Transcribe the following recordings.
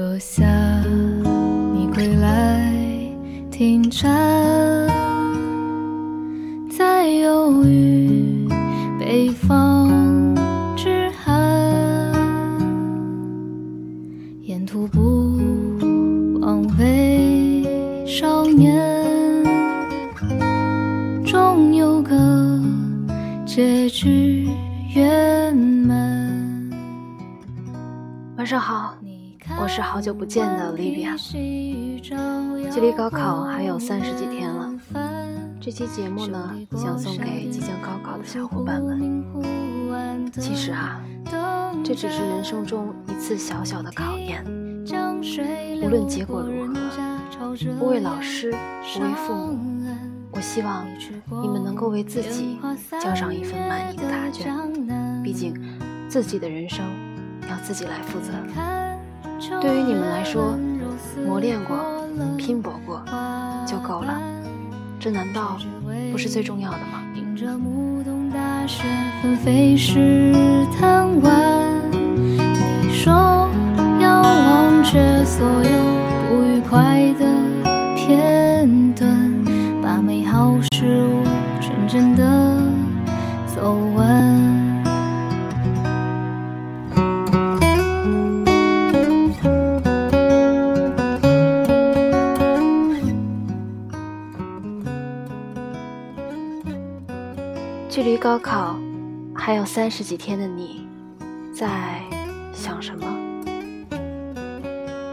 若夏你归来停船，在忧郁北方之寒，沿途不枉为少年，终有个结局圆满。晚上好，我是好久不见的 Livia。距离高考还有三十几天了，这期节目呢，想送给即将高考的小伙伴们。其实啊，这只是人生中一次小小的考验，无论结果如何，不为老师，不为父母，我希望你们能够为自己交上一份满意的答卷。毕竟，自己的人生。要自己来负责。对于你们来说，磨练过、拼搏过就够了，这难道不是最重要的吗？迎着木桶大雪纷飞时贪玩你说要忘却所有不愉快的片段，把美好事物纯真的距离高考还有三十几天的你，在想什么？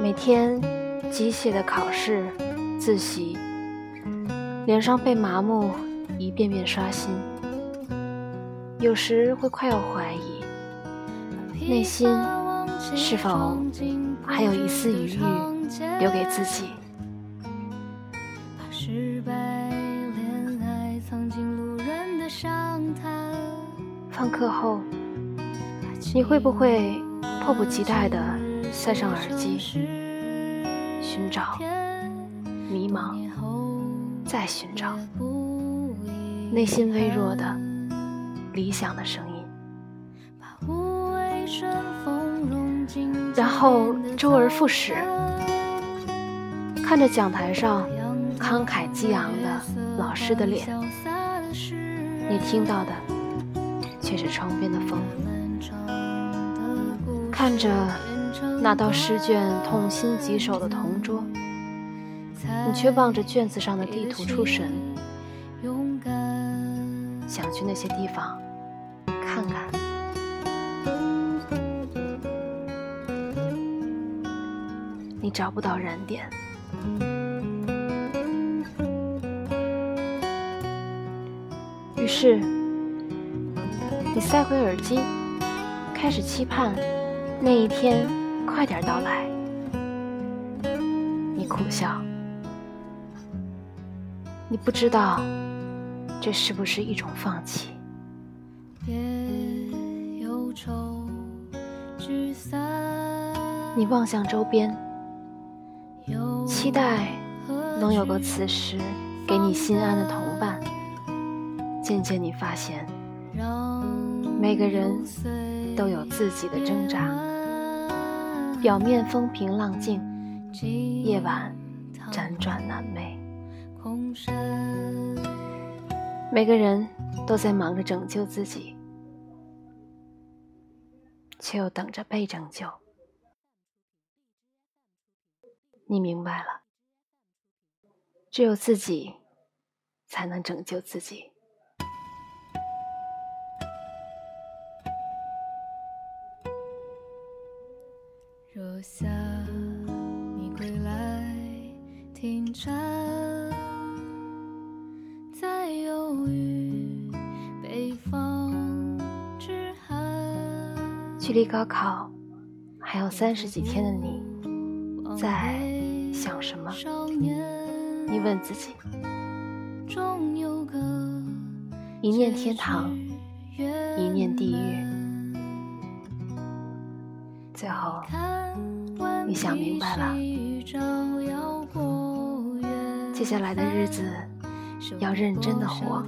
每天机械的考试、自习，脸上被麻木一遍遍刷新，有时会快要怀疑，内心是否还有一丝余裕留给自己？放课后，你会不会迫不及待地塞上耳机，寻找、迷茫，再寻找内心微弱的理想的声音，然后周而复始，看着讲台上慷慨激昂的老师的脸，你听到的。却是窗边的风，看着那道试卷痛心疾首的同桌，你却望着卷子上的地图出神，想去那些地方看看。你找不到燃点，于是。你塞回耳机，开始期盼那一天快点到来。你苦笑，你不知道这是不是一种放弃。你望向周边，期待能有个此时给你心安的同伴。渐渐，你发现。每个人都有自己的挣扎，表面风平浪静，夜晚辗转难寐。每个人都在忙着拯救自己，却又等着被拯救。你明白了，只有自己才能拯救自己。若夏你归来停站，在忧郁北方之寒。距离高考还有三十几天的你，在想什么？你问自己。一念天堂，一念地狱。最后，你想明白了，接下来的日子要认真的活。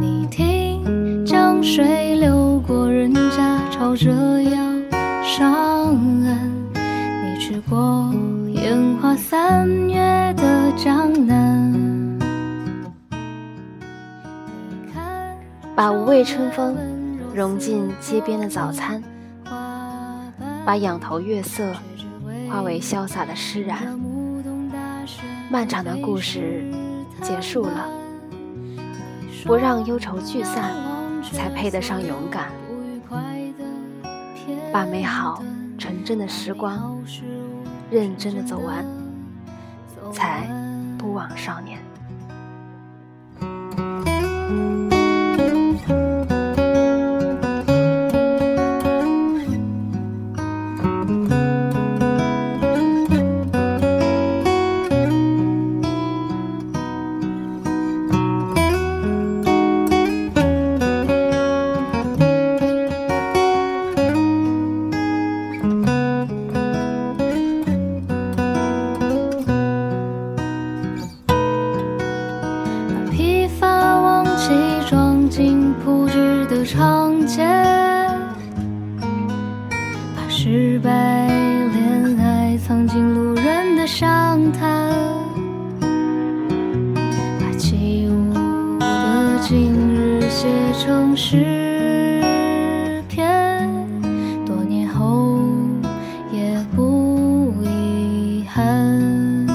你听江水流过。朝着要上岸。你去过烟花三月的江南，把无畏春风融进街边的早餐，把仰头月色化为潇洒的释然。漫长的故事结束了，不让忧愁聚散，才配得上勇敢。把美好纯真的时光认真的走完，才不枉少年。的长街，把失败、恋爱藏进路人的伤谈，把起舞的今日写成诗篇，多年后也不遗憾。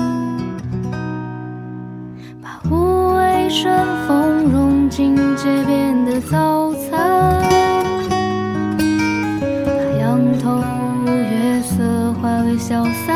把无畏顺风。进街边的早餐，把仰头月色化为潇洒